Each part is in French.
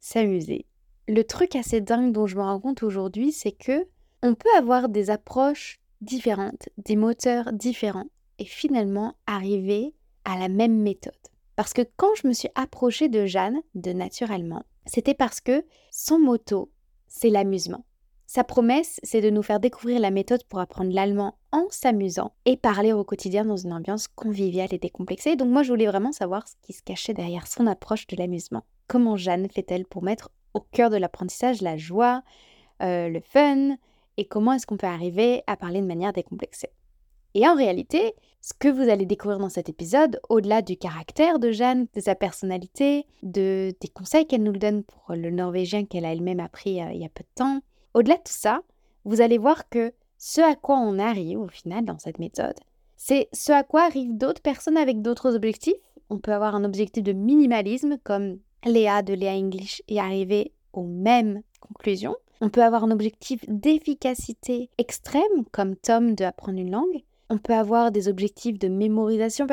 s'amuser. Le truc assez dingue dont je me rends compte aujourd'hui, c'est que on peut avoir des approches différentes, des moteurs différents et finalement arriver à la même méthode. Parce que quand je me suis approchée de Jeanne, de Naturellement, c'était parce que son motto, c'est l'amusement. Sa promesse, c'est de nous faire découvrir la méthode pour apprendre l'allemand en s'amusant et parler au quotidien dans une ambiance conviviale et décomplexée. Donc moi, je voulais vraiment savoir ce qui se cachait derrière son approche de l'amusement. Comment Jeanne fait-elle pour mettre au cœur de l'apprentissage la joie, euh, le fun, et comment est-ce qu'on peut arriver à parler de manière décomplexée. Et en réalité, ce que vous allez découvrir dans cet épisode, au-delà du caractère de Jeanne, de sa personnalité, de, des conseils qu'elle nous donne pour le norvégien qu'elle a elle-même appris euh, il y a peu de temps, au-delà de tout ça, vous allez voir que ce à quoi on arrive au final dans cette méthode, c'est ce à quoi arrivent d'autres personnes avec d'autres objectifs. On peut avoir un objectif de minimalisme comme Léa de Léa English est arrivée aux mêmes conclusions. On peut avoir un objectif d'efficacité extrême comme Tom de apprendre une langue. On peut avoir des objectifs de mémorisation.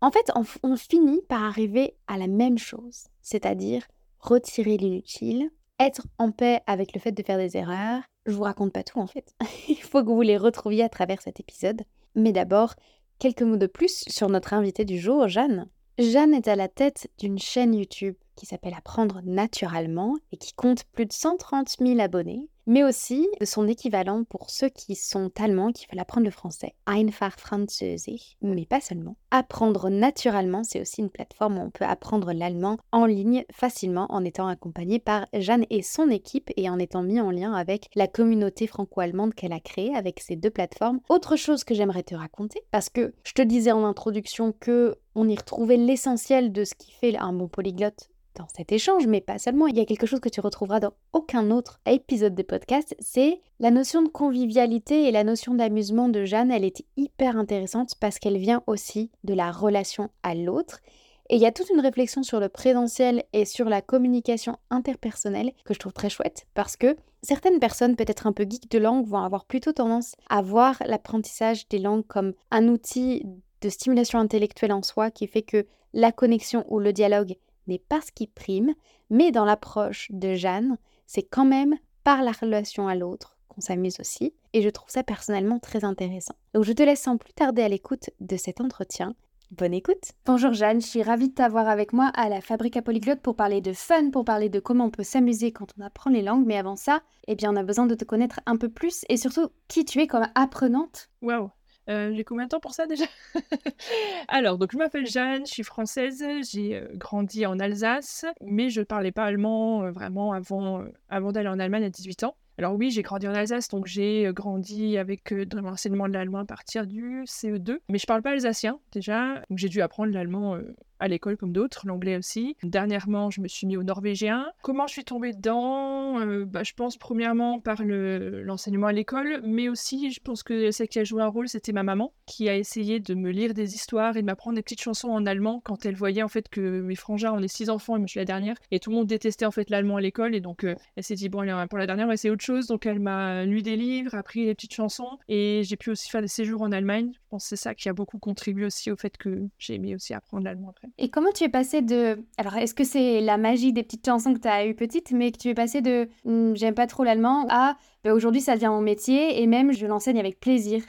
En fait, on finit par arriver à la même chose, c'est-à-dire retirer l'inutile, être en paix avec le fait de faire des erreurs. Je vous raconte pas tout en fait. Il faut que vous les retrouviez à travers cet épisode. Mais d'abord, quelques mots de plus sur notre invité du jour, Jeanne. Jeanne est à la tête d'une chaîne YouTube qui s'appelle Apprendre naturellement et qui compte plus de 130 000 abonnés mais aussi son équivalent pour ceux qui sont allemands, qui veulent apprendre le français, Einfach Französisch, mais pas seulement. Apprendre naturellement, c'est aussi une plateforme où on peut apprendre l'allemand en ligne facilement en étant accompagné par Jeanne et son équipe et en étant mis en lien avec la communauté franco-allemande qu'elle a créée avec ces deux plateformes. Autre chose que j'aimerais te raconter, parce que je te disais en introduction que on y retrouvait l'essentiel de ce qui fait un bon polyglotte dans cet échange, mais pas seulement. Il y a quelque chose que tu retrouveras dans aucun autre épisode de podcast, c'est la notion de convivialité et la notion d'amusement de Jeanne. Elle est hyper intéressante parce qu'elle vient aussi de la relation à l'autre. Et il y a toute une réflexion sur le présentiel et sur la communication interpersonnelle que je trouve très chouette parce que certaines personnes, peut-être un peu geeks de langue, vont avoir plutôt tendance à voir l'apprentissage des langues comme un outil de stimulation intellectuelle en soi qui fait que la connexion ou le dialogue n'est pas ce qui prime, mais dans l'approche de Jeanne, c'est quand même par la relation à l'autre qu'on s'amuse aussi, et je trouve ça personnellement très intéressant. Donc je te laisse sans plus tarder à l'écoute de cet entretien. Bonne écoute Bonjour Jeanne, je suis ravie de t'avoir avec moi à la Fabrique à Polyglotte pour parler de fun, pour parler de comment on peut s'amuser quand on apprend les langues, mais avant ça, eh bien on a besoin de te connaître un peu plus et surtout qui tu es comme apprenante. Waouh euh, j'ai combien de temps pour ça déjà? Alors, donc je m'appelle Jeanne, je suis française, j'ai euh, grandi en Alsace, mais je ne parlais pas allemand euh, vraiment avant, avant d'aller en Allemagne à 18 ans. Alors oui, j'ai grandi en Alsace, donc j'ai grandi avec de l'enseignement de l'allemand à partir du CE2, mais je parle pas alsacien déjà, donc j'ai dû apprendre l'allemand à l'école comme d'autres, l'anglais aussi. Dernièrement, je me suis mis au norvégien. Comment je suis tombée dedans? Euh, bah, Je pense premièrement par l'enseignement à l'école, mais aussi je pense que celle qui a joué un rôle, c'était ma maman, qui a essayé de me lire des histoires et de m'apprendre des petites chansons en allemand quand elle voyait en fait que mes frangins, on est six enfants et moi je suis la dernière, et tout le monde détestait en fait l'allemand à l'école, et donc euh, elle s'est dit bon pour la dernière on va essayer autre chose, donc elle m'a lu des livres, appris des petites chansons, et j'ai pu aussi faire des séjours en Allemagne. Je pense que c'est ça qui a beaucoup contribué aussi au fait que j'ai aimé aussi apprendre l'allemand après. Et comment tu es passé de... Alors, est-ce que c'est la magie des petites chansons que tu as eues petite, mais que tu es passé de hmm, j'aime pas trop l'allemand à bah, aujourd'hui ça devient mon métier et même je l'enseigne avec plaisir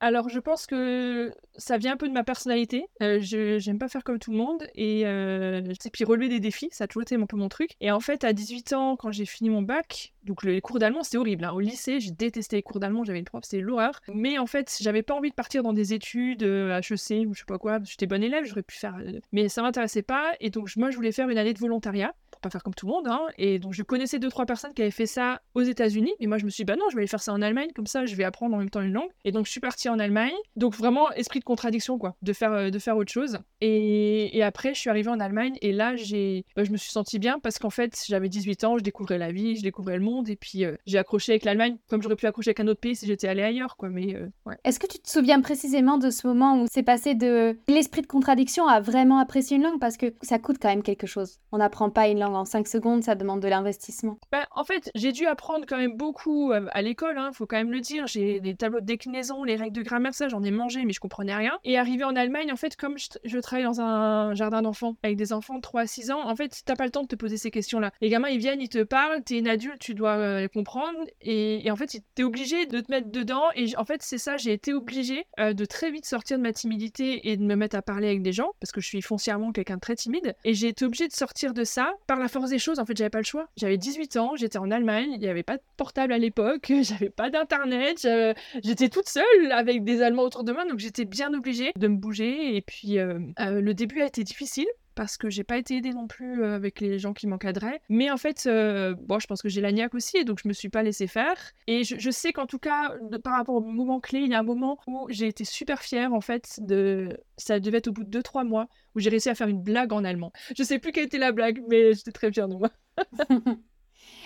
Alors, je pense que ça vient un peu de ma personnalité. Euh, je j'aime pas faire comme tout le monde et euh, puis relever des défis, ça a toujours été un peu mon truc. Et en fait, à 18 ans, quand j'ai fini mon bac, donc les cours d'allemand, c'était horrible. hein. Au lycée, j'ai détesté les cours d'allemand, j'avais une prof, c'était l'horreur. Mais en fait, j'avais pas envie de partir dans des études euh, HEC ou je sais pas quoi. J'étais bonne élève, j'aurais pu faire, mais ça m'intéressait pas. Et donc moi, je voulais faire une année de volontariat faire comme tout le monde. hein. Et donc je connaissais deux trois personnes qui avaient fait ça aux États-Unis. Et moi, je me suis dit, bah non, je vais aller faire ça en Allemagne, comme ça, je vais apprendre en même temps une langue. Et donc je suis partie en Allemagne. Donc vraiment esprit de contradiction quoi, de faire euh, de faire autre chose. Et, et après, je suis arrivée en Allemagne et là, bah, je me suis sentie bien parce qu'en fait, j'avais 18 ans, je découvrais la vie, je découvrais le monde et puis euh, j'ai accroché avec l'Allemagne comme j'aurais pu accrocher avec un autre pays si j'étais allée ailleurs quoi. Mais euh, ouais. Est-ce que tu te souviens précisément de ce moment où c'est passé de l'esprit de contradiction à vraiment apprécier une langue? Parce que ça coûte quand même quelque chose. On n'apprend pas une langue en 5 secondes, ça demande de l'investissement. Bah, en fait, j'ai dû apprendre quand même beaucoup euh, à l'école, hein, faut quand même le dire. J'ai des tableaux de déclinaison, les règles de grammaire, ça, j'en ai mangé, mais je comprenais rien. Et arrivé en Allemagne, en fait, comme je, je travaille dans un jardin d'enfants avec des enfants de 3 à 6 ans, en fait, t'as pas le temps de te poser ces questions-là. Les gamins, ils viennent, ils te parlent, t'es une adulte, tu dois euh, les comprendre. Et, en fait, t'es obligé de te mettre dedans. Et en fait, c'est ça, j'ai été obligée euh, de très vite sortir de ma timidité et de me mettre à parler avec des gens, parce que je suis foncièrement quelqu'un de très timide. Et j'ai été obligée de sortir de ça par la force des choses. En fait, j'avais pas le choix. J'avais 18 ans, j'étais en Allemagne, il n'y avait pas de portable à l'époque, j'avais pas d'internet, j'avais- j'étais toute seule avec des Allemands autour de moi, donc j'étais bien obligée de me bouger. Et puis, euh, euh, le début a été difficile parce que j'ai pas été aidée non plus euh, avec les gens qui m'encadraient. Mais en fait, euh, bon, je pense que j'ai la niaque aussi, donc je me suis pas laissée faire. Et je, sais qu'en tout cas, de- par rapport au moment clé, il y a un moment où j'ai été super fière, en fait, de... Ça devait être au bout de 2-3 mois, où j'ai réussi à faire une blague en allemand. Je sais plus quelle était la blague, mais j'étais très fière de moi.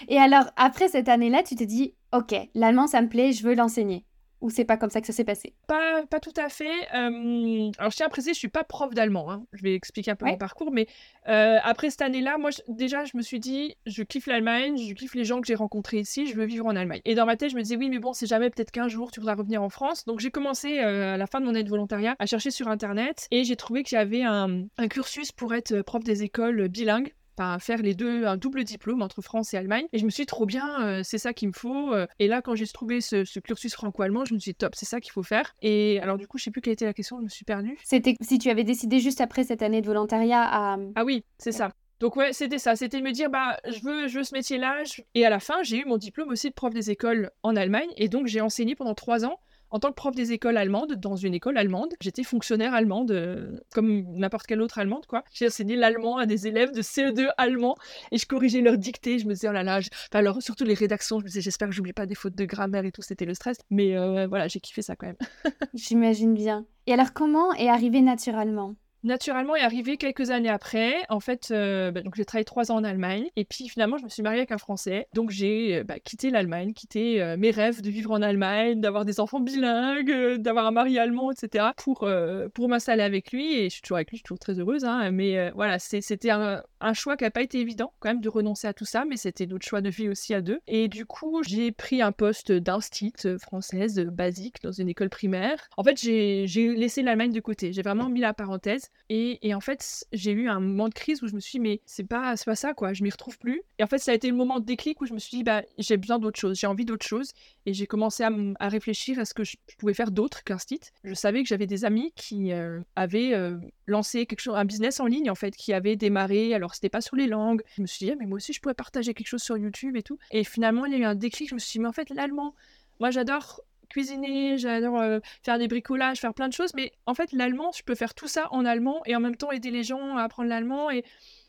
Et alors, après cette année-là, tu te dis, ok, l'allemand, ça me plaît, je veux l'enseigner. Ou c'est pas comme ça que ça s'est passé? Pas, pas tout à fait. euh, alors, je tiens à préciser, je suis pas prof d'allemand. hein. Je vais expliquer un peu Ouais. mon parcours. Mais euh, après cette année-là, moi, je- déjà, je me suis dit, je kiffe l'Allemagne, je kiffe les gens que j'ai rencontrés ici, je veux vivre en Allemagne. Et dans ma tête, je me disais, oui, mais bon, c'est jamais, peut-être qu'un jour, tu voudras revenir en France. Donc, j'ai commencé euh, à la fin de mon année de volontariat à chercher sur Internet et j'ai trouvé qu'il y avait un, un cursus pour être prof des écoles bilingues. Enfin, faire les deux, un double diplôme entre France et Allemagne. Et je me suis dit, trop bien, euh, c'est ça qu'il me faut. euh. Et là, quand j'ai trouvé ce, ce cursus franco-allemand, je me suis dit, top, c'est ça qu'il faut faire. Et alors, du coup, je sais plus quelle était la question, je me suis perdue. C'était si tu avais décidé juste après cette année de volontariat à... Ah oui, c'est ça. Donc ouais, c'était ça, c'était de me dire bah je veux je veux ce métier-là je- et à la fin j'ai eu mon diplôme aussi de prof des écoles en Allemagne et donc j'ai enseigné pendant trois ans en tant que prof des écoles allemandes dans une école allemande. J'étais fonctionnaire allemande euh, comme n'importe quelle autre allemande quoi. J'ai enseigné l'allemand à des élèves de CE2 allemand et je corrigeais leurs dictées. Je me disais oh là là, enfin alors surtout les rédactions, je me disais j'espère que j'oublie pas des fautes de grammaire et tout, c'était le stress. Mais euh, voilà, j'ai kiffé ça quand même. J'imagine bien. Et alors, comment est arrivé naturellement? Naturellement est arrivé quelques années après. En fait, euh, bah, donc j'ai travaillé trois ans en Allemagne et puis finalement je me suis mariée avec un Français. Donc j'ai euh, bah, quitté l'Allemagne, quitté euh, mes rêves de vivre en Allemagne, d'avoir des enfants bilingues, d'avoir un mari allemand, etc. pour pour m'installer avec lui et je suis toujours avec lui, je suis toujours très heureuse. hein. mais voilà, c'était un, choix qui n'a pas été évident quand même de renoncer à tout ça, mais c'était notre choix de vie aussi à deux. Et du coup j'ai pris un poste d'instit française basique dans une école primaire. En fait j'ai laissé l'Allemagne de côté. J'ai vraiment mis la parenthèse. Et, en fait, j'ai eu un moment de crise où je me suis dit, mais c'est pas, pas ça, quoi, je m'y retrouve plus. Et en fait, ça a été le moment de déclic où je me suis dit, bah, j'ai besoin d'autre chose, j'ai envie d'autre chose. Et j'ai commencé à, réfléchir à ce que je, je pouvais faire d'autre qu'un site. Je savais que j'avais des amis qui euh, avaient euh, lancé quelque chose, un business en ligne, en fait, qui avait démarré. Alors, c'était pas sur les langues. Je me suis dit, ah, mais moi aussi, je pourrais partager quelque chose sur YouTube et tout. Et finalement, il y a eu un déclic, je me suis dit, mais en fait, l'allemand, moi, j'adore cuisiner, j'adore euh, faire des bricolages, faire plein de choses, mais en fait, l'allemand, je peux faire tout ça en allemand et en même temps aider les gens à apprendre l'allemand. Et,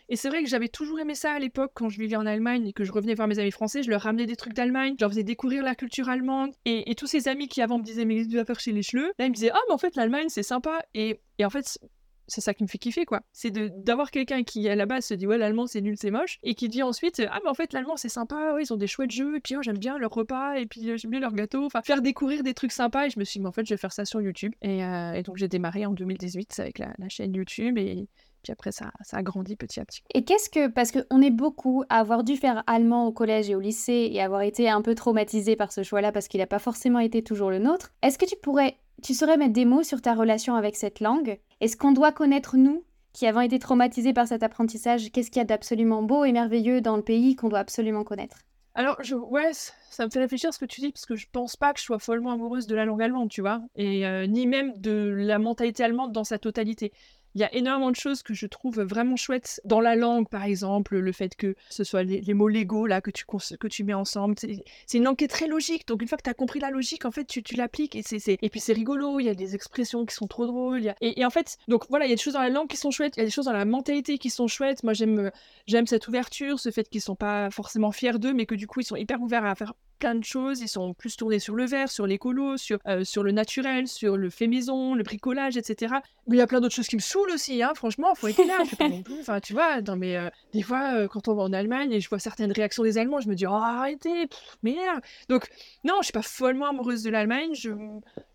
et c'est vrai que j'avais toujours aimé ça à l'époque quand je vivais en Allemagne et que je revenais voir mes amis français, je leur ramenais des trucs d'Allemagne, je leur faisais découvrir la culture allemande. Et, et tous ces amis qui avant me disaient, mais tu vas faire chez les Schleux Là, ils me disaient, ah, mais en fait, l'Allemagne, c'est sympa. Et, et en fait, c'est ça qui me fait kiffer quoi. C'est d'avoir quelqu'un qui à la base se dit ouais l'allemand c'est nul c'est moche et qui dit ensuite ah mais en fait l'allemand c'est sympa ils ont des chouettes jeux et puis oh, j'aime bien leur repas et puis euh, j'aime bien leur gâteau enfin faire découvrir des trucs sympas et je me suis dit mais en fait je vais faire ça sur YouTube et, euh, et donc j'ai démarré en 2018 avec la, la chaîne YouTube et puis après ça ça a grandi petit à petit. Et qu'est-ce que... Parce qu'on est beaucoup à avoir dû faire allemand au collège et au lycée et avoir été un peu traumatisé par ce choix-là parce qu'il n'a pas forcément été toujours le nôtre. Est-ce que tu pourrais... Tu saurais mettre des mots sur ta relation avec cette langue? Est-ce qu'on doit connaître, nous, qui avons été traumatisés par cet apprentissage, qu'est-ce qu'il y a d'absolument beau et merveilleux dans le pays qu'on doit absolument connaître? Alors, je, ouais, ça me fait réfléchir ce que tu dis, parce que je pense pas que je sois follement amoureuse de la langue allemande, tu vois, et ni même de la mentalité allemande dans sa totalité. Il y a énormément de choses que je trouve vraiment chouettes dans la langue, par exemple, le fait que ce soit les, mots légaux là, que, tu, que tu mets ensemble. C'est une langue qui est très logique. Donc, une fois que tu as compris la logique, en fait, tu, tu l'appliques. Et, et puis, c'est rigolo. Il y a des expressions qui sont trop drôles. et, en fait, donc voilà, il y a des choses dans la langue qui sont chouettes. Il y a des choses dans la mentalité qui sont chouettes. Moi, j'aime cette ouverture, ce fait qu'ils sont pas forcément fiers d'eux, mais que du coup, ils sont hyper ouverts à faire plein de choses. Ils sont plus tournés sur le vert, sur l'écolo, sur, euh, sur le naturel, sur le fait maison, le bricolage, etc. Mais il y a plein d'autres choses qui me saoulent aussi, hein. franchement, faut être là. Je pas non plus. Enfin, tu vois, dans mes, euh, des fois, euh, quand on va en Allemagne et je vois certaines réactions des Allemands, je me dis, oh, arrêtez, merde. Donc, non, je suis pas follement amoureuse de l'Allemagne. Je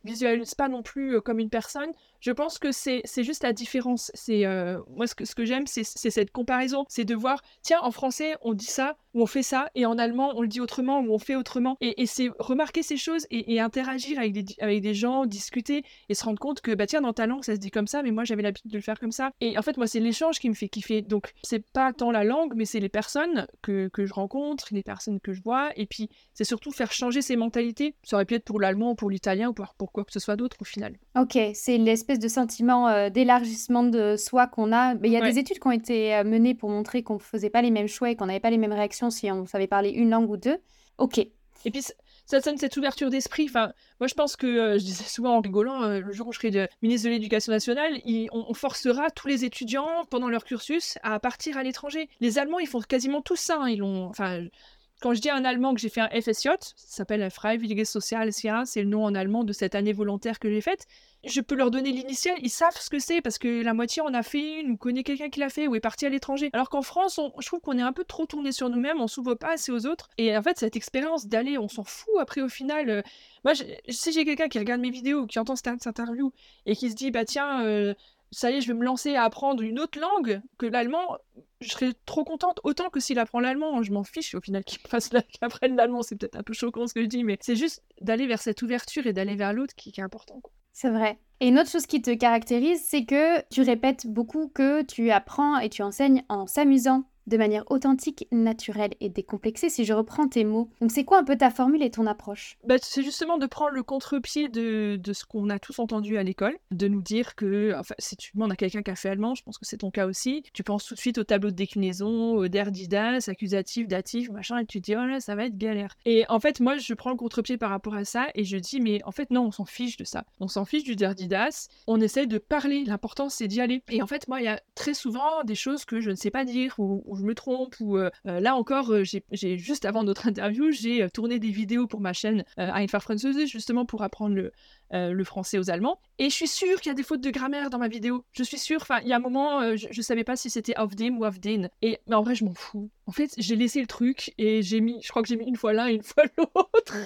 visualise pas non plus comme une personne. Je pense que c'est juste la différence. C'est moi ce que, ce que j'aime, c'est cette comparaison, c'est de voir, tiens, en français on dit ça ou on fait ça, et en allemand on le dit autrement ou on fait autrement. Et, et c'est remarquer ces choses et, interagir avec des, avec des gens, discuter et se rendre compte que bah tiens dans ta langue ça se dit comme ça, mais moi j'avais l'habitude de le faire comme ça. Et en fait moi c'est l'échange qui me fait kiffer. Donc c'est pas tant la langue, mais c'est les personnes que, que je rencontre, les personnes que je vois, et puis c'est surtout faire changer ces mentalités. Ça aurait pu être pour l'allemand, pour l'italien ou pour quoi que ce soit d'autre au final. Ok, c'est l'espèce de sentiment euh, d'élargissement de soi qu'on a. Mais il y a des études qui ont été euh, menées pour montrer qu'on ne faisait pas les mêmes choix et qu'on n'avait pas les mêmes réactions si on savait parler une langue ou deux. Ok. Et puis ça donne cette ouverture d'esprit. Enfin, moi je pense que, euh, je disais souvent en rigolant, le jour où je serai ministre de l'Éducation nationale, on, forcera tous les étudiants pendant leur cursus à partir à l'étranger. Les Allemands, ils font quasiment tout ça. Hein. Ils ont, enfin, quand je dis en allemand que j'ai fait un FSJ, ça s'appelle Freiwilliges Soziales c'est le nom en allemand de cette année volontaire que j'ai faite, je peux leur donner l'initiale, ils savent ce que c'est parce que la moitié en a fait une ou connaît quelqu'un qui l'a fait ou est parti à l'étranger. Alors qu'en France, je trouve qu'on est un peu trop tourné sur nous-mêmes, on s'ouvre pas assez aux autres. Et en fait, cette expérience d'aller, on s'en fout après au final. Euh, moi, si j'ai quelqu'un qui regarde mes vidéos qui entend cette interview et qui se dit, bah tiens, euh, ça y est, je vais me lancer à apprendre une autre langue que l'allemand, je serais trop contente. Autant que s'il apprend l'allemand, je m'en fiche au final qu'il apprenne l'allemand. C'est peut-être un peu choquant ce que je dis, mais c'est juste d'aller vers cette ouverture et d'aller vers l'autre qui, est important. C'est vrai. Et une autre chose qui te caractérise, c'est que tu répètes beaucoup que tu apprends et tu enseignes en s'amusant de manière authentique, naturelle et décomplexée, si je reprends tes mots. Donc c'est quoi un peu ta formule et ton approche? Bah, C'est justement de prendre le contre-pied de, de, ce qu'on a tous entendu à l'école, de nous dire que, enfin, si tu demandes à quelqu'un qui a fait allemand, je pense que c'est ton cas aussi, tu penses tout de suite au tableau de déclinaison, au der, didas, accusatif, datif, machin, et tu te dis, oh là, ça va être galère. Et en fait, moi, je prends le contre-pied par rapport à ça et je dis, mais en fait, non, on s'en fiche de ça. On s'en fiche du der, didas, on essaie de parler, l'important c'est d'y aller. Et en fait, moi, il y a très souvent des choses que je ne sais pas dire ou je me trompe, ou euh, euh, là encore, euh, j'ai juste avant notre interview, j'ai tourné des vidéos pour ma chaîne Einfach Französisch, justement pour apprendre le, le français aux Allemands. Et je suis sûre qu'il y a des fautes de grammaire dans ma vidéo. Je suis sûre, enfin, il y a un moment, je, je savais pas si c'était auf dem ou auf den. Et, mais en vrai, je m'en fous. En fait, j'ai laissé le truc et j'ai mis, je crois que j'ai mis une fois l'un et une fois l'autre.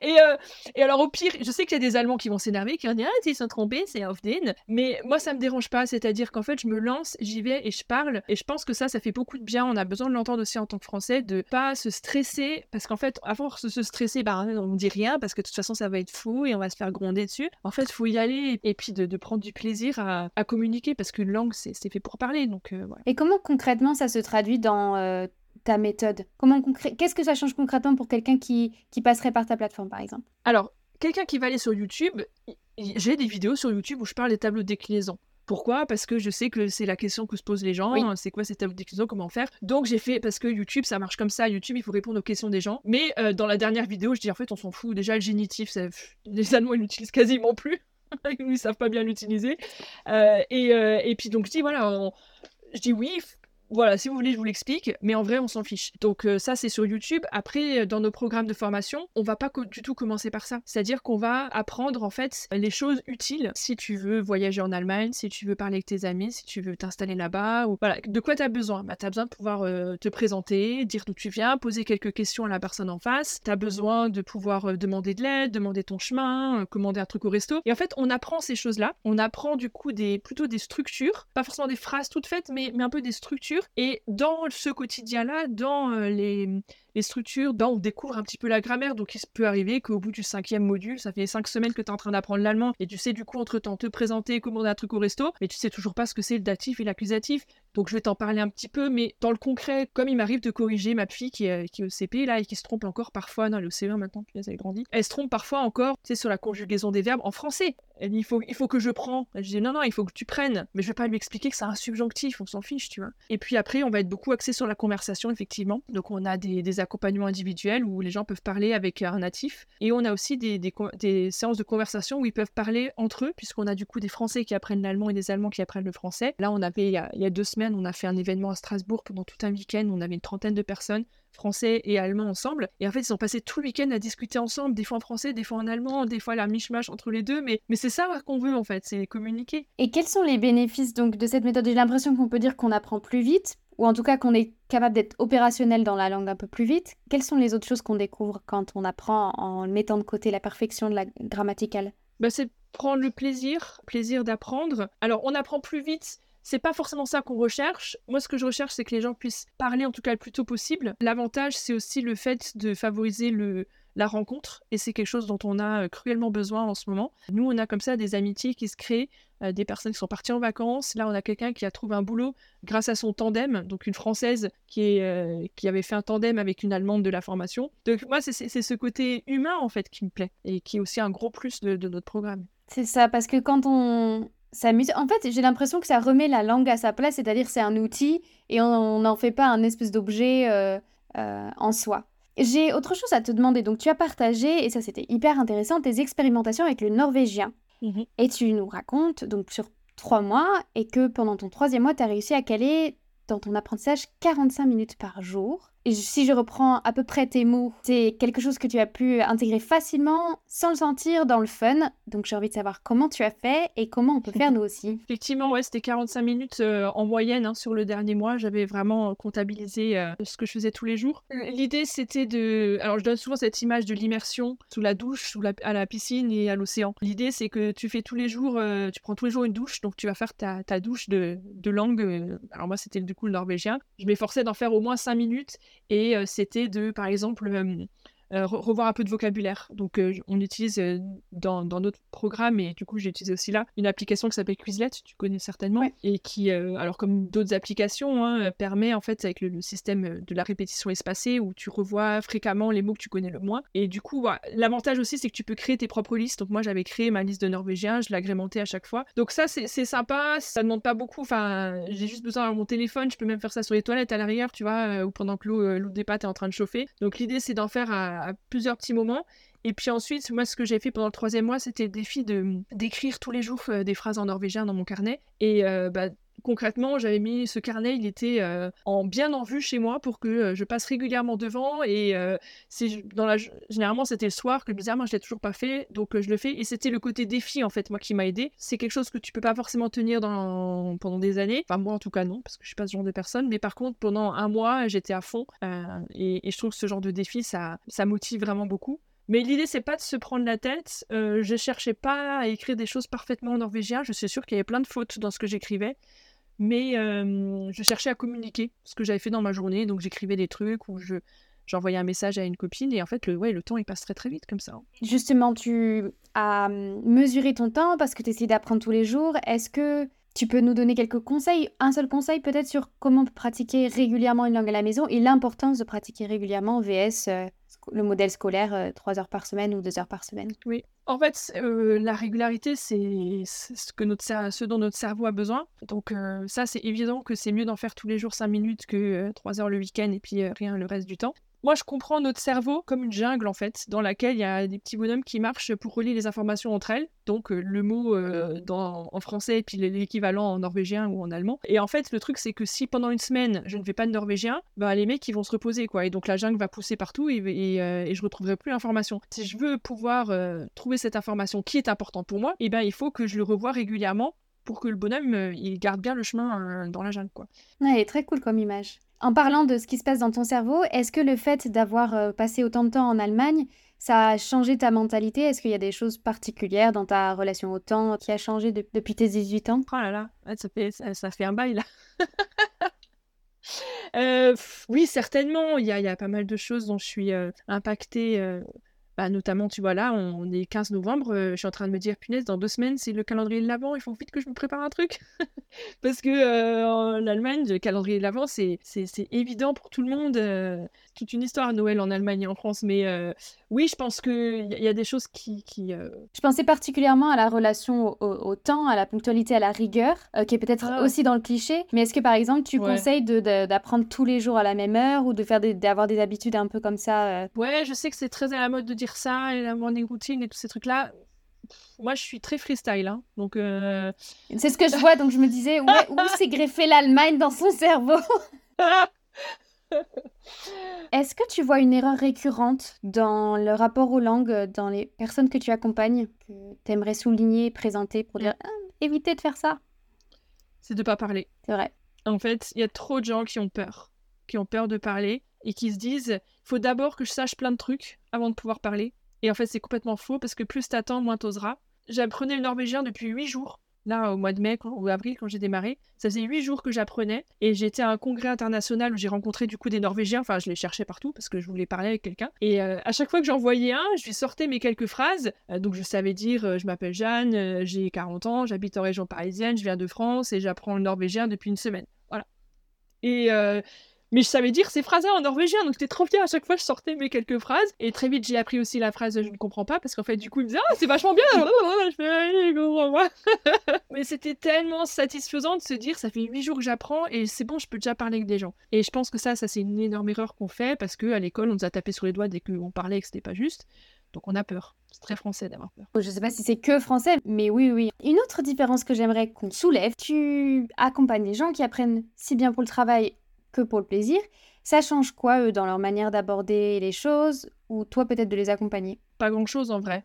Et, euh, et alors, au pire, je sais qu'il y a des Allemands qui vont s'énerver, qui vont dire, ah, ils sont trompés, c'est auf den. Mais moi, ça me dérange pas. C'est-à-dire qu'en fait, je me lance, j'y vais et je parle. Et je pense que ça, ça fait beaucoup de bien. On a besoin de l'entendre aussi en tant que Français, de pas se stresser. Parce qu'en fait, avant de se stresser, bah, on dit rien parce que de toute façon, ça va être fou et on va se faire gronder dessus. En fait, il faut y aller et puis de, de prendre du plaisir à, à communiquer parce qu'une langue, c'est fait pour parler. Donc, euh, voilà. Et comment concrètement ça se traduit dans euh, ta méthode? Comment Qu'est-ce que ça change concrètement pour quelqu'un qui, qui passerait par ta plateforme, par exemple? Alors, quelqu'un qui va aller sur YouTube, j'ai des vidéos sur YouTube où je parle des tableaux de déclinaison. Pourquoi? Parce que je sais que c'est la question que se posent les gens. C'est quoi de déclinaison Comment faire Donc j'ai fait parce que YouTube ça marche comme ça. YouTube il faut répondre aux questions des gens. Mais euh, dans la dernière vidéo je dis en fait on s'en fout. Déjà le génitif les Allemands ils l'utilisent quasiment plus. ils savent pas bien l'utiliser. Euh, et, euh, et, puis donc je dis voilà, je dis oui, voilà, si vous voulez, je vous l'explique, mais en vrai, on s'en fiche. Donc euh, ça, c'est sur YouTube. Après, euh, dans nos programmes de formation, on va pas du tout commencer par ça. C'est-à-dire qu'on va apprendre en fait les choses utiles si tu veux voyager en Allemagne, si tu veux parler avec tes amis, si tu veux t'installer là-bas, ou voilà, de quoi tu as besoin? Bah, tu as besoin de pouvoir euh, te présenter, dire d'où tu viens, poser quelques questions à la personne en face. Tu as besoin de pouvoir demander de l'aide, demander ton chemin, commander un truc au resto. Et en fait, on apprend ces choses-là. On apprend du coup des plutôt des structures, pas forcément des phrases toutes faites, mais, mais un peu des structures et dans ce quotidien-là, dans euh, les, les structures, dans, on découvre un petit peu la grammaire. Donc, il peut arriver qu'au bout du cinquième module, ça fait cinq semaines que tu es en train d'apprendre l'allemand et tu sais du coup entre-temps te présenter, commander un truc au resto, mais tu sais toujours pas ce que c'est le datif et l'accusatif. Donc, je vais t'en parler un petit peu, mais dans le concret, comme il m'arrive de corriger ma fille qui est, au CP là et qui se trompe encore parfois, non, elle est au CE1 maintenant, puis elle a grandi, elle se trompe parfois encore, tu sais, sur la conjugaison des verbes en français. Elle dit, il faut, il faut que je prends. Je dis, non, non, il faut que tu prennes. Mais je vais pas lui expliquer que c'est un subjonctif, on s'en fiche, tu vois. Et puis après, on va être beaucoup axé sur la conversation, effectivement. Donc on a des, accompagnements individuels où les gens peuvent parler avec un natif. Et on a aussi des, séances de conversation où ils peuvent parler entre eux, puisqu'on a du coup des Français qui apprennent l'allemand et des Allemands qui apprennent le français. Là, on avait, il y, a, il y a deux semaines, on a fait un événement à Strasbourg pendant tout un week-end. On avait une trentaine de personnes français et allemand ensemble. Et en fait, ils ont passé tout le week-end à discuter ensemble, des fois en français, des fois en allemand, des fois la mishmash entre les deux. Mais, mais c'est ça qu'on veut en fait, c'est communiquer. Et quels sont les bénéfices donc de cette méthode? J'ai l'impression qu'on peut dire qu'on apprend plus vite, ou en tout cas qu'on est capable d'être opérationnel dans la langue un peu plus vite. Quelles sont les autres choses qu'on découvre quand on apprend en mettant de côté la perfection de la grammaticale? Bah, C'est prendre le plaisir, plaisir d'apprendre. Alors, on apprend plus vite c'est pas forcément ça qu'on recherche. Moi, ce que je recherche, c'est que les gens puissent parler en tout cas le plus tôt possible. L'avantage, c'est aussi le fait de favoriser le, la rencontre, et c'est quelque chose dont on a euh, cruellement besoin en ce moment. Nous, on a comme ça des amitiés qui se créent, euh, des personnes qui sont parties en vacances. Là, on a quelqu'un qui a trouvé un boulot grâce à son tandem, donc une Française qui, euh, avait fait un tandem avec une Allemande de la formation. Donc moi, c'est ce côté humain, en fait, qui me plaît, et qui est aussi un gros plus de notre programme. C'est ça, parce que quand on. En fait, j'ai l'impression que ça remet la langue à sa place, c'est-à-dire c'est un outil et on n'en fait pas un espèce d'objet en soi. J'ai autre chose à te demander. Donc, tu as partagé, et ça c'était hyper intéressant, tes expérimentations avec le norvégien. Mmh et tu nous racontes, donc sur trois mois, et que pendant ton troisième mois, tu as réussi à caler dans ton apprentissage 45 minutes par jour si je reprends à peu près tes mots, c'est quelque chose que tu as pu intégrer facilement sans le sentir dans le fun. Donc j'ai envie de savoir comment tu as fait et comment on peut faire nous aussi. Effectivement, ouais, c'était 45 minutes euh, en moyenne hein, sur le dernier mois. J'avais vraiment euh, comptabilisé euh, ce que je faisais tous les jours. L'idée c'était de... Alors je donne souvent cette image de l'immersion sous la douche, sous la... à la piscine et à l'océan. L'idée c'est que tu fais tous les jours, tu prends tous les jours une douche, donc tu vas faire ta, douche de, de langue. alors moi c'était du coup le norvégien. Je m'efforçais d'en faire au moins 5 minutes et c'était de, par exemple, euh, revoir un peu de vocabulaire. Donc, euh, on utilise euh, dans, notre programme, et du coup, j'ai utilisé aussi là, une application qui s'appelle Quizlet, tu connais certainement, et qui, alors comme d'autres applications, hein, permet en fait, avec le, système de la répétition espacée, où tu revois fréquemment les mots que tu connais le moins. Et du coup, l'avantage aussi, c'est que tu peux créer tes propres listes. Donc, moi, j'avais créé ma liste de norvégiens, je l'agrémentais à chaque fois. Donc, ça, c'est sympa, ça ne demande pas beaucoup. Enfin, j'ai juste besoin de mon téléphone, je peux même faire ça sur les toilettes à l'arrière, tu vois, ou pendant que l'eau des pâtes est en train de chauffer. Donc, l'idée, c'est d'en faire à à plusieurs petits moments. Et puis ensuite, moi, ce que j'ai fait pendant le troisième mois, c'était le défi de d'écrire tous les jours euh, des phrases en norvégien dans mon carnet. Et euh, bah, concrètement, j'avais mis ce carnet, il était euh, en bien en vue chez moi pour que euh, je passe régulièrement devant. Et euh, généralement c'était le soir que je me disais ah, moi je l'ai toujours pas fait, donc je le fais. Et c'était le côté défi en fait moi qui m'a aidé. C'est quelque chose que tu peux pas forcément tenir pendant des années. Enfin moi en tout cas non parce que je suis pas ce genre de personne. Mais par contre pendant un mois j'étais à fond et, je trouve que ce genre de défi ça ça motive vraiment beaucoup. Mais l'idée, c'est pas de se prendre la tête. je cherchais pas à écrire des choses parfaitement en norvégien. Je suis sûre qu'il y avait plein de fautes dans ce que j'écrivais mais je cherchais à communiquer ce que j'avais fait dans ma journée. Donc j'écrivais des trucs ou je j'envoyais un message à une copine et en fait le ouais le temps il passe très très vite comme ça. Hein. Justement, tu as mesuré ton temps parce que tu essayes d'apprendre tous les jours. Est-ce que tu peux nous donner quelques conseils, un seul conseil peut-être sur comment pratiquer régulièrement une langue à la maison et l'importance de pratiquer régulièrement VS le modèle scolaire, 3 heures par semaine ou 2 heures par semaine. Oui, en fait, la régularité, c'est ce, ce dont notre cerveau a besoin. Donc ça, c'est évident que c'est mieux d'en faire tous les jours 5 minutes que 3 heures le week-end et puis rien le reste du temps. Moi, je comprends notre cerveau comme une jungle, en fait, dans laquelle il y a des petits bonhommes qui marchent pour relier les informations entre elles. Donc, euh, le mot euh, en français et puis l'équivalent en norvégien ou en allemand. Et en fait, le truc, c'est que si pendant une semaine, je ne fais pas de norvégien, bah, les mecs, ils vont se reposer, quoi. Et donc, la jungle va pousser partout et, et, euh, je retrouverai plus l'information. Si je veux pouvoir trouver cette information qui est importante pour moi, eh ben, il faut que je le revoie régulièrement pour que le bonhomme, il garde bien le chemin dans la jungle, quoi. Très cool comme image. En parlant de ce qui se passe dans ton cerveau, est-ce que le fait d'avoir euh, passé autant de temps en Allemagne, ça a changé ta mentalité? Est-ce qu'il y a des choses particulières dans ta relation au temps qui a changé depuis tes 18 ans? Oh là là, ça fait, un bail là. oui, certainement. Il y a, y a, pas mal de choses dont je suis impactée bah, notamment, tu vois, là, on, est 15 novembre, euh, je suis en train de me dire, punaise, dans deux semaines, c'est le calendrier de l'Avent, il faut vite que je me prépare un truc. Parce que euh, en Allemagne, le calendrier de l'Avent, c'est évident pour tout le monde. Euh, toute une histoire Noël en Allemagne et en France, mais oui, je pense qu'il y, y, a des choses qui. qui Je pensais particulièrement à la relation au, temps, à la ponctualité, à la rigueur, qui est peut-être ah aussi dans le cliché. Mais est-ce que, par exemple, tu conseilles d'apprendre tous les jours à la même heure ou de faire d'avoir des, habitudes un peu comme ça Ouais, je sais que c'est très à la mode de dire ça, et la morning routine et tous ces trucs-là. Moi, je suis très freestyle, hein, donc. Euh, c'est ce que je vois, donc je me disais, ouais, où s'est greffé l'Allemagne dans son cerveau? Est-ce que tu vois une erreur récurrente dans le rapport aux langues, dans les personnes que tu accompagnes, que tu aimerais souligner, présenter pour dire, ah, évitez de faire ça? C'est de pas parler. C'est vrai. En fait, il y a trop de gens qui ont peur, qui ont peur de parler et qui se disent, il faut d'abord que je sache plein de trucs avant de pouvoir parler. Et en fait, c'est complètement faux parce que plus t'attends, moins t'oseras. J'apprenais le norvégien depuis huit jours. Là, au mois de mai ou avril, quand j'ai démarré, ça faisait huit jours que j'apprenais et j'étais à un congrès international où j'ai rencontré du coup des Norvégiens. Enfin, je les cherchais partout parce que je voulais parler avec quelqu'un. Et euh, à chaque fois que j'en voyais un, je lui sortais mes quelques phrases. Euh, donc, je savais dire euh, Je m'appelle Jeanne, j'ai 40 ans, j'habite en région parisienne, je viens de France et j'apprends le norvégien depuis une semaine. Voilà. Et mais je savais dire ces phrases-là en norvégien, donc c'était trop bien. À chaque fois, je sortais mes quelques phrases. Et très vite, j'ai appris aussi la phrase je ne comprends pas, parce qu'en fait, du coup, il me disait ah, c'est vachement bien. je fais comprends Mais c'était tellement satisfaisant de se dire ça fait huit jours que j'apprends et c'est bon, je peux déjà parler avec des gens. Et je pense que ça, ça c'est une énorme erreur qu'on fait parce qu'à l'école, on nous a tapé sur les doigts dès qu'on parlait et que c'était pas juste. Donc on a peur. C'est très français d'avoir peur. Je sais pas si c'est que français, mais oui, oui. Une autre différence que j'aimerais qu'on soulève, tu accompagnes les gens qui apprennent si bien pour le travail que pour le plaisir. Ça change quoi, eux, dans leur manière d'aborder les choses Ou toi, peut-être de les accompagner? Pas grand-chose en vrai.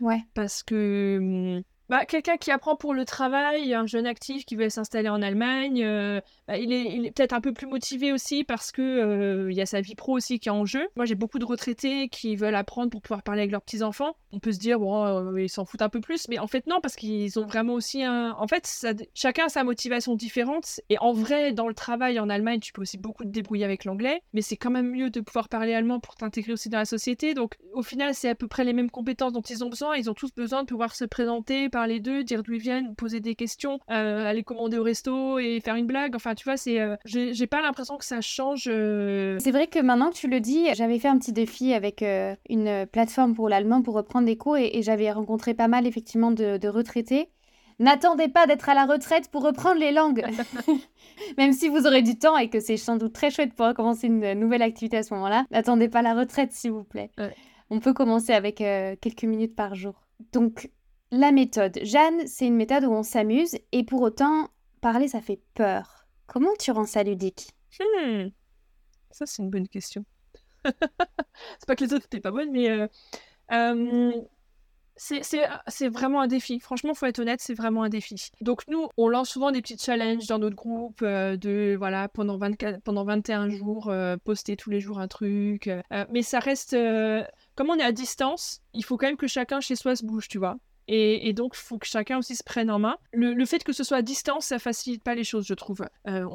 Ouais. Parce que hum, bah, quelqu'un qui apprend pour le travail, un jeune actif qui veut s'installer en Allemagne, euh, bah, il est, peut-être un peu plus motivé aussi parce que euh, il y a sa vie pro aussi qui est en jeu. Moi, j'ai beaucoup de retraités qui veulent apprendre pour pouvoir parler avec leurs petits enfants. On peut se dire bon, euh, ils s'en foutent un peu plus, mais en fait non parce qu'ils ont vraiment aussi un. En fait, chacun a sa motivation différente. Et en vrai, dans le travail en Allemagne, tu peux aussi beaucoup te débrouiller avec l'anglais, mais c'est quand même mieux de pouvoir parler allemand pour t'intégrer aussi dans la société. Donc, au final, c'est à peu près les mêmes compétences dont ils ont besoin. Ils ont tous besoin de pouvoir se présenter les deux, dire d'où ils viennent, poser des questions, euh, aller commander au resto et faire une blague. Enfin, tu vois, c'est, euh, j'ai pas l'impression que ça change. Euh. C'est vrai que maintenant que tu le dis, j'avais fait un petit défi avec une plateforme pour l'allemand pour reprendre des cours et, j'avais rencontré pas mal effectivement de, retraités. N'attendez pas d'être à la retraite pour reprendre les langues. Même si vous aurez du temps et que c'est sans doute très chouette pour commencer une nouvelle activité à ce moment-là, n'attendez pas la retraite, s'il vous plaît. On peut commencer avec quelques minutes par jour. Donc, la méthode. Jeanne, c'est une méthode où on s'amuse et pour autant, parler, ça fait peur. Comment tu rends ça ludique? Hmm. Ça, c'est une bonne question. c'est pas que les autres n'étaient pas bonnes, mais euh, euh, c'est vraiment un défi. Franchement, faut être honnête, c'est vraiment un défi. Donc nous, on lance souvent des petits challenges dans notre groupe euh, de voilà pendant 24, pendant 21 jours, poster tous les jours un truc. mais ça reste, comme on est à distance, il faut quand même que chacun chez soi se bouge, tu vois. Et, donc, il faut que chacun aussi se prenne en main. Le, fait que ce soit à distance, ça facilite pas les choses, je trouve. Euh,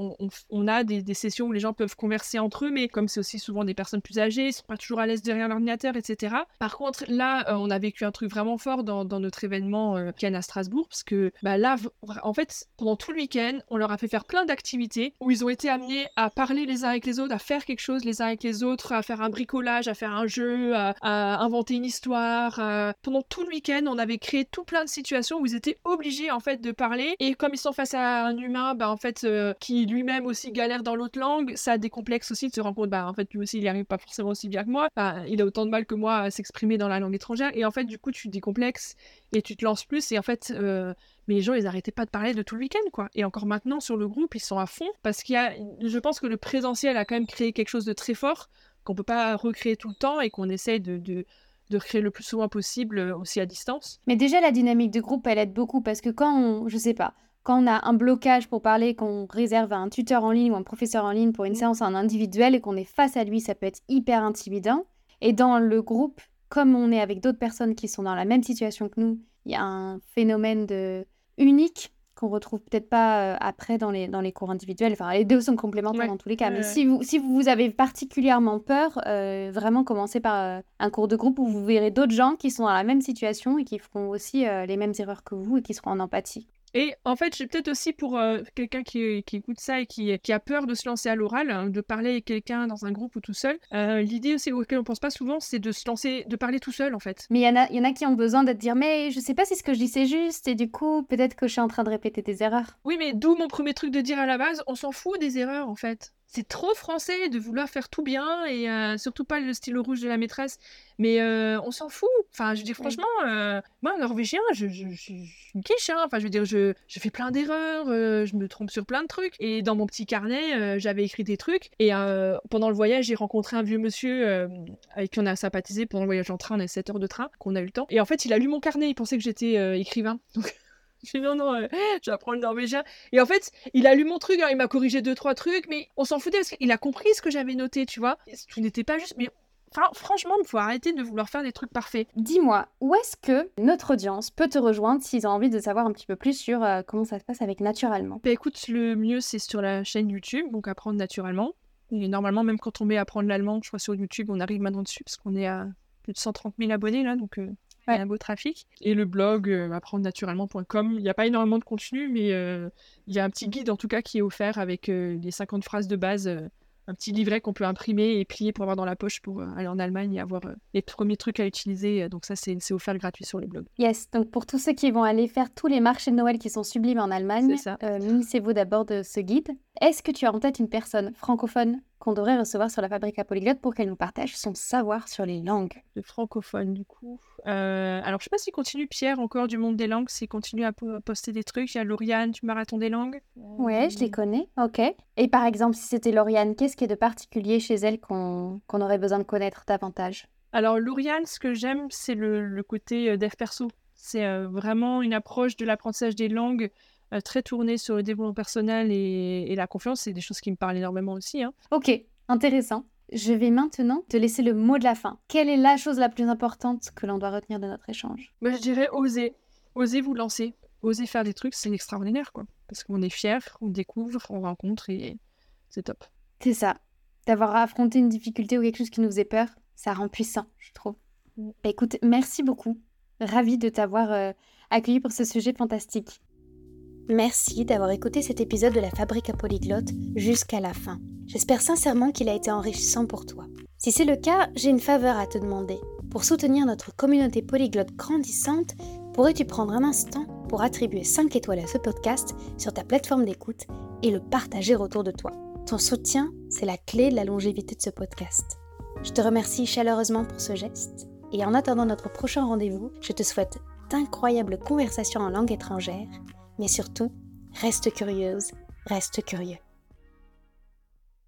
on, a des, sessions où les gens peuvent converser entre eux, mais comme c'est aussi souvent des personnes plus âgées, ils sont pas toujours à l'aise derrière l'ordinateur, etc. Par contre, là, euh, on a vécu un truc vraiment fort dans, notre événement euh, est à Strasbourg, parce que bah, là, en fait, pendant tout le week-end, on leur a fait faire plein d'activités où ils ont été amenés à parler les uns avec les autres, à faire quelque chose les uns avec les autres, à faire un bricolage, à faire un jeu, à inventer une histoire. Pendant tout le week-end, on avait créé tout plein de situations où ils étaient obligés en fait de parler. Et comme ils sont face à un humain bah en fait euh, qui lui-même aussi galère dans l'autre langue ça décomplexe aussi de se rendre compte bah en fait lui aussi il n'y arrive pas forcément aussi bien que moi. Bah, il a autant de mal que moi à s'exprimer dans la langue étrangère. Et en fait du coup tu décomplexes et tu te lances plus. Et en fait euh, mais les gens ils arrêtaient pas de parler de tout le week-end quoi. Et encore maintenant sur le groupe ils sont à fond. Parce qu'il y a je pense que le présentiel a quand même créé quelque chose de très fort qu'on peut pas recréer tout le temps et qu'on essaye de de créer le plus souvent possible euh, aussi à distance. Mais déjà, la dynamique de groupe, elle aide beaucoup parce que quand on, je sais pas, quand on a un blocage pour parler, qu'on réserve à un tuteur en ligne ou un professeur en ligne pour une mm. séance en individuel et qu'on est face à lui, ça peut être hyper intimidant. Et dans le groupe, comme on est avec d'autres personnes qui sont dans la même situation que nous, il y a un phénomène de unique qu'on retrouve peut-être pas euh, après dans les, dans les cours individuels. Enfin, les deux sont complémentaires dans tous les cas. Mais si, vous, si vous avez particulièrement peur, euh, vraiment commencez par euh, un cours de groupe où vous verrez d'autres gens qui sont dans la même situation et qui feront aussi les mêmes erreurs que vous et qui seront en empathie. Et en fait, j'ai peut-être aussi pour euh, quelqu'un qui, écoute ça et qui, a peur de se lancer à l'oral, hein, de parler avec quelqu'un dans un groupe ou tout seul, euh, l'idée aussi auquel on pense pas souvent, c'est de se lancer, de parler tout seul en fait. Mais il y, en a, y en a qui ont besoin de dire, mais je sais pas si ce que je dis c'est juste, et du coup, peut-être que je suis en train de répéter des erreurs. Oui, mais d'où mon premier truc de dire à la base, on s'en fout des erreurs en fait c'est trop français de vouloir faire tout bien et euh, surtout pas le stylo rouge de la maîtresse. Mais euh, on s'en fout. Enfin, je dis franchement, euh, moi, norvégien, je, je, je, me quiche. Hein. Enfin, je veux dire, je, je fais plein d'erreurs, je me trompe sur plein de trucs. Et dans mon petit carnet, j'avais écrit des trucs. Et pendant le voyage, j'ai rencontré un vieux monsieur avec qui on a sympathisé pendant le voyage en train. On a 7 heures de train, qu'on a eu le temps. Et en fait, il a lu mon carnet. Il pensait que j'étais écrivain. Donc. Je fais non, non, euh, j'apprends le norvégien. Et en fait, il a lu mon truc, hein, il m'a corrigé deux, trois trucs, mais on s'en foutait parce qu'il a compris ce que j'avais noté, tu vois. Tout n'était pas juste, mais Enfin, franchement, il faut arrêter de vouloir faire des trucs parfaits. Dis-moi, où est-ce que notre audience peut te rejoindre s'ils ont envie de savoir un petit peu plus sur euh, comment ça se passe avec Naturellement? Bah, Écoute, le mieux, c'est sur la chaîne YouTube, donc apprendre naturellement. Et normalement, même quand on met apprendre l'allemand, je crois sur YouTube, on arrive maintenant dessus parce qu'on est à plus de 130 000 abonnés là, donc euh, il y a un beau trafic. Et le blog euh, apprendre-naturellement.com, il n'y a pas énormément de contenu, mais euh, il y a un petit guide en tout cas qui est offert avec euh, les 50 phrases de base, un petit livret qu'on peut imprimer et plier pour avoir dans la poche pour aller en Allemagne et avoir les premiers trucs à utiliser. Donc ça, c'est offert gratuit sur les blogs. Yes, donc pour tous ceux qui vont aller faire tous les marchés de Noël qui sont sublimes en Allemagne, munissez-vous d'abord de ce guide. Est-ce que tu as en tête une personne francophone? Qu'on devrait recevoir sur la fabrique à polyglotte pour qu'elle nous partage son savoir sur les langues. De francophone, du coup. Euh, alors, je sais pas s'il continue, Pierre, encore du monde des langues, s'il continue à poster des trucs. Il y a Lauriane du Marathon des langues. Ouais, je les connais. Ok. Et par exemple, si c'était Lauriane, qu'est-ce qui est de particulier chez elle qu'on aurait besoin de connaître davantage? Alors, Lauriane, ce que j'aime, c'est le, côté euh, dev perso. C'est euh, vraiment une approche de l'apprentissage des langues euh, très tourné sur le développement personnel et, la confiance. C'est des choses qui me parlent énormément aussi. Hein. Ok, intéressant. Je vais maintenant te laisser le mot de la fin. Quelle est la chose la plus importante que l'on doit retenir de notre échange? Moi, Je dirais oser. Oser vous lancer. Oser faire des trucs, c'est extraordinaire, quoi. Parce qu'on est fier, on découvre, on rencontre et c'est top. C'est ça. D'avoir affronté une difficulté ou quelque chose qui nous faisait peur, ça rend puissant, je trouve. Mm. Bah, écoute, merci beaucoup. Ravie de t'avoir euh, accueilli pour ce sujet fantastique. Merci d'avoir écouté cet épisode de la Fabrique à Polyglotte jusqu'à la fin. J'espère sincèrement qu'il a été enrichissant pour toi. Si c'est le cas, j'ai une faveur à te demander. Pour soutenir notre communauté polyglotte grandissante, pourrais-tu prendre un instant pour attribuer 5 étoiles à ce podcast sur ta plateforme d'écoute et le partager autour de toi? Ton soutien, c'est la clé de la longévité de ce podcast. Je te remercie chaleureusement pour ce geste et en attendant notre prochain rendez-vous, je te souhaite d'incroyables conversations en langue étrangère mais surtout, reste curieuse, reste curieux.